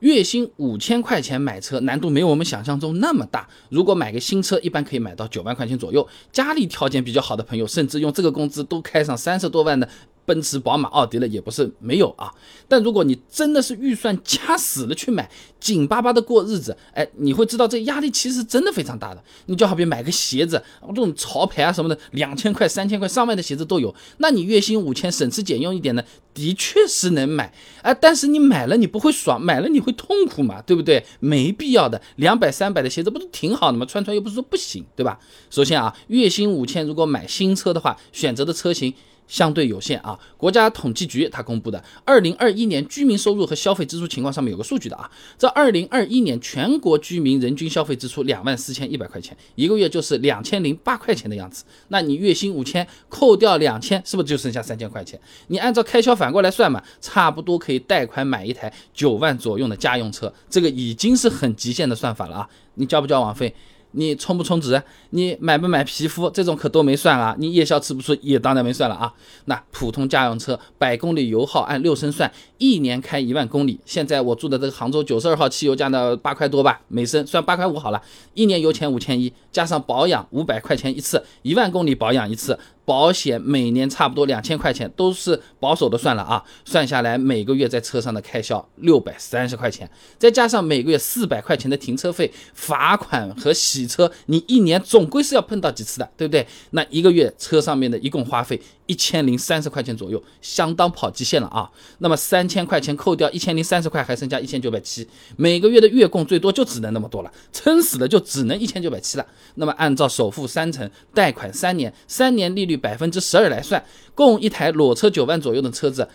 月薪五千块钱买车难度没有我们想象中那么大。如果买个新车，一般可以买到九万块钱左右。家里条件比较好的朋友，甚至用这个工资都开上三十多万的。奔驰、宝马、奥迪了也不是没有啊，但如果你真的是预算掐死了去买，紧巴巴的过日子，哎，你会知道这压力其实真的非常大的。你就好比买个鞋子，这种潮牌啊什么的，两千块、三千块、上万的鞋子都有。那你月薪五千，省吃俭用一点呢，的确是能买啊。但是你买了你不会爽，买了你会痛苦嘛，对不对？没必要的，两百、三百的鞋子不是挺好的吗？穿穿又不是说不行，对吧？首先啊，月薪五千，如果买新车的话，选择的车型。相对有限啊！国家统计局它公布的二零二一年居民收入和消费支出情况上面有个数据的啊，这二零二一年全国居民人均消费支出两万四千一百块钱，一个月就是两千零八块钱的样子。那你月薪五千，扣掉两千，是不是就剩下三千块钱？你按照开销反过来算嘛，差不多可以贷款买一台九万左右的家用车，这个已经是很极限的算法了啊！你交不交网费？你充不充值？你买不买皮肤？这种可都没算啊！你夜宵吃不吃？也当然没算了啊！那普通家用车百公里油耗按六升算，一年开一万公里。现在我住的这个杭州九十二号汽油价呢，八块多吧，每升算八块五好了。一年油钱五千一，加上保养五百块钱一次，一万公里保养一次。保险每年差不多两千块钱，都是保守的算了啊，算下来每个月在车上的开销六百三十块钱，再加上每个月四百块钱的停车费、罚款和洗车，你一年总归是要碰到几次的，对不对？那一个月车上面的一共花费。一千零三十块钱左右，相当跑极限了啊！那么三千块钱扣掉一千零三十块，还剩下一千九百七，每个月的月供最多就只能那么多了，撑死了就只能一千九百七了。那么按照首付三成，贷款三年，三年利率百分之十二来算，供一台裸车九万左右的车子，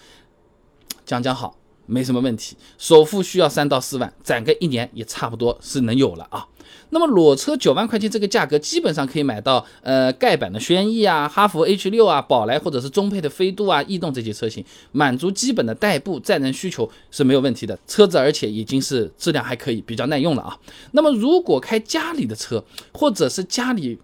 讲讲好。没什么问题，首付需要三到四万，攒个一年也差不多是能有了啊。那么裸车九万块钱这个价格，基本上可以买到呃盖板的轩逸啊、哈弗 H 六啊、宝来或者是中配的飞度啊、逸动这些车型，满足基本的代步载人需求是没有问题的。车子而且已经是质量还可以，比较耐用了啊。那么如果开家里的车，或者是家里。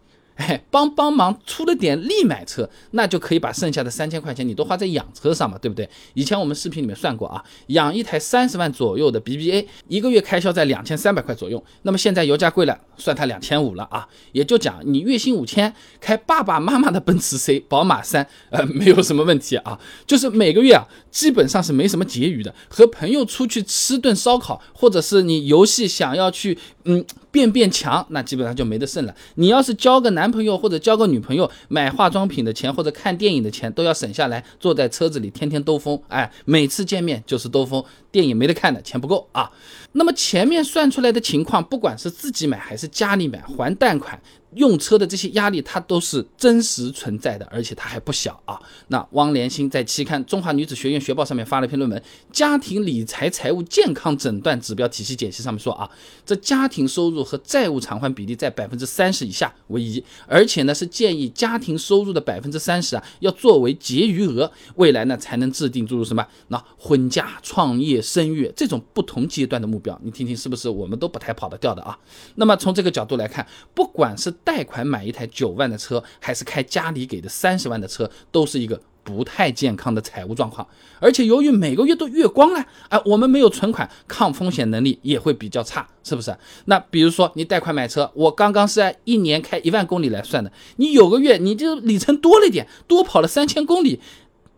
帮帮忙出了点力买车，那就可以把剩下的三千块钱你都花在养车上嘛，对不对？以前我们视频里面算过啊，养一台三十万左右的 BBA，一个月开销在两千三百块左右。那么现在油价贵了，算它两千五了啊，也就讲你月薪五千，开爸爸妈妈的奔驰 C、宝马三，呃，没有什么问题啊。就是每个月啊，基本上是没什么结余的。和朋友出去吃顿烧烤，或者是你游戏想要去，嗯。变变强，那基本上就没得剩了。你要是交个男朋友或者交个女朋友，买化妆品的钱或者看电影的钱都要省下来，坐在车子里天天兜风，哎，每次见面就是兜风，电影没得看的，钱不够啊。那么前面算出来的情况，不管是自己买还是家里买，还贷款。用车的这些压力，它都是真实存在的，而且它还不小啊。那汪连新在期刊《中华女子学院学报》上面发了一篇论文《家庭理财财务健康诊断指标体系解析》，上面说啊，这家庭收入和债务偿还比例在百分之三十以下为宜，而且呢是建议家庭收入的百分之三十啊要作为结余额，未来呢才能制定诸如什么那婚嫁、创业、生育这种不同阶段的目标。你听听是不是我们都不太跑得掉的啊？那么从这个角度来看，不管是贷款买一台九万的车，还是开家里给的三十万的车，都是一个不太健康的财务状况。而且由于每个月都月光了，哎，我们没有存款，抗风险能力也会比较差，是不是？那比如说你贷款买车，我刚刚是按一年开一万公里来算的，你有个月你就里程多了一点，多跑了三千公里，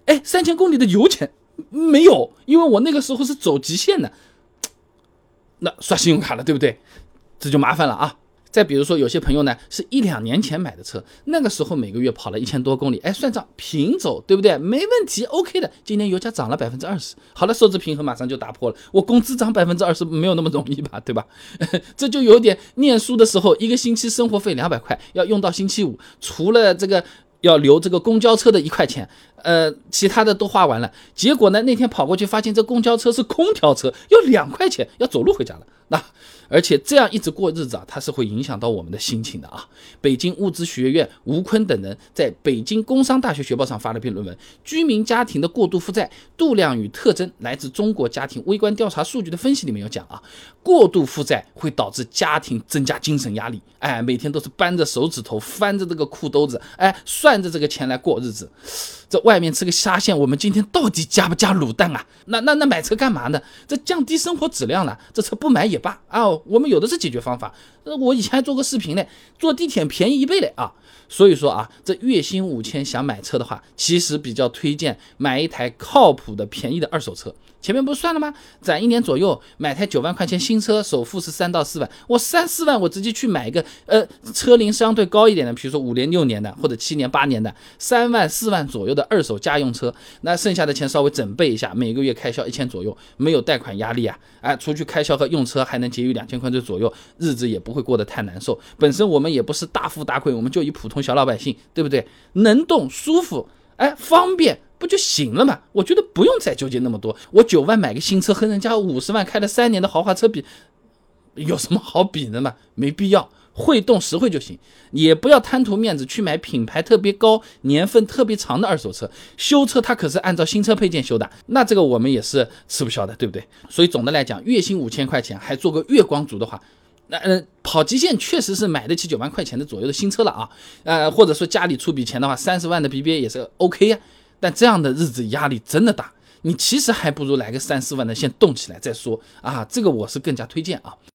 哎，三千公里的油钱没有，因为我那个时候是走极限的，那刷信用卡了，对不对？这就麻烦了啊。再比如说，有些朋友呢，是一两年前买的车，那个时候每个月跑了一千多公里，哎，算账平走，对不对？没问题，OK 的。今年油价涨了百分之二十，好了，收支平衡马上就打破了。我工资涨百分之二十没有那么容易吧，对吧？这就有点念书的时候，一个星期生活费两百块，要用到星期五，除了这个要留这个公交车的一块钱，呃，其他的都花完了。结果呢，那天跑过去发现这公交车是空调车，要两块钱，要走路回家了。那。而且这样一直过日子啊，它是会影响到我们的心情的啊。北京物资学院吴坤等人在北京工商大学学报上发了篇论文《居民家庭的过度负债度量与特征》，来自中国家庭微观调查数据的分析里面有讲啊，过度负债会导致家庭增加精神压力，哎，每天都是扳着手指头翻着这个裤兜子，哎，算着这个钱来过日子。这外面吃个虾线，我们今天到底加不加卤蛋啊？那那那买车干嘛呢？这降低生活质量了，这车不买也罢啊。我们有的是解决方法。那，我以前还做过视频呢，坐地铁便宜一倍嘞啊。所以说啊，这月薪五千想买车的话，其实比较推荐买一台靠谱的便宜的二手车。前面不是算了吗？攒一年左右买台九万块钱新车，首付是三到四万，我三四万我直接去买一个呃车龄相对高一点的，比如说五年六年的或者七年八年的，三万四万左右的二手家用车，那剩下的钱稍微准备一下，每个月开销一千左右，没有贷款压力啊，哎，除去开销和用车还能节约两千块钱左右，日子也不会过得太难受。本身我们也不是大富大贵，我们就一普通小老百姓，对不对？能动舒服，哎，方便。不就行了嘛？我觉得不用再纠结那么多。我九万买个新车，和人家五十万开了三年的豪华车比，有什么好比的嘛？没必要，会动实惠就行。也不要贪图面子去买品牌特别高、年份特别长的二手车。修车它可是按照新车配件修的，那这个我们也是吃不消的，对不对？所以总的来讲，月薪五千块钱还做个月光族的话，那呃跑极限确实是买得起九万块钱的左右的新车了啊。呃，或者说家里出笔钱的话，三十万的 BBA 也是 OK 呀。但这样的日子压力真的大，你其实还不如来个三四万的先动起来再说啊！这个我是更加推荐啊。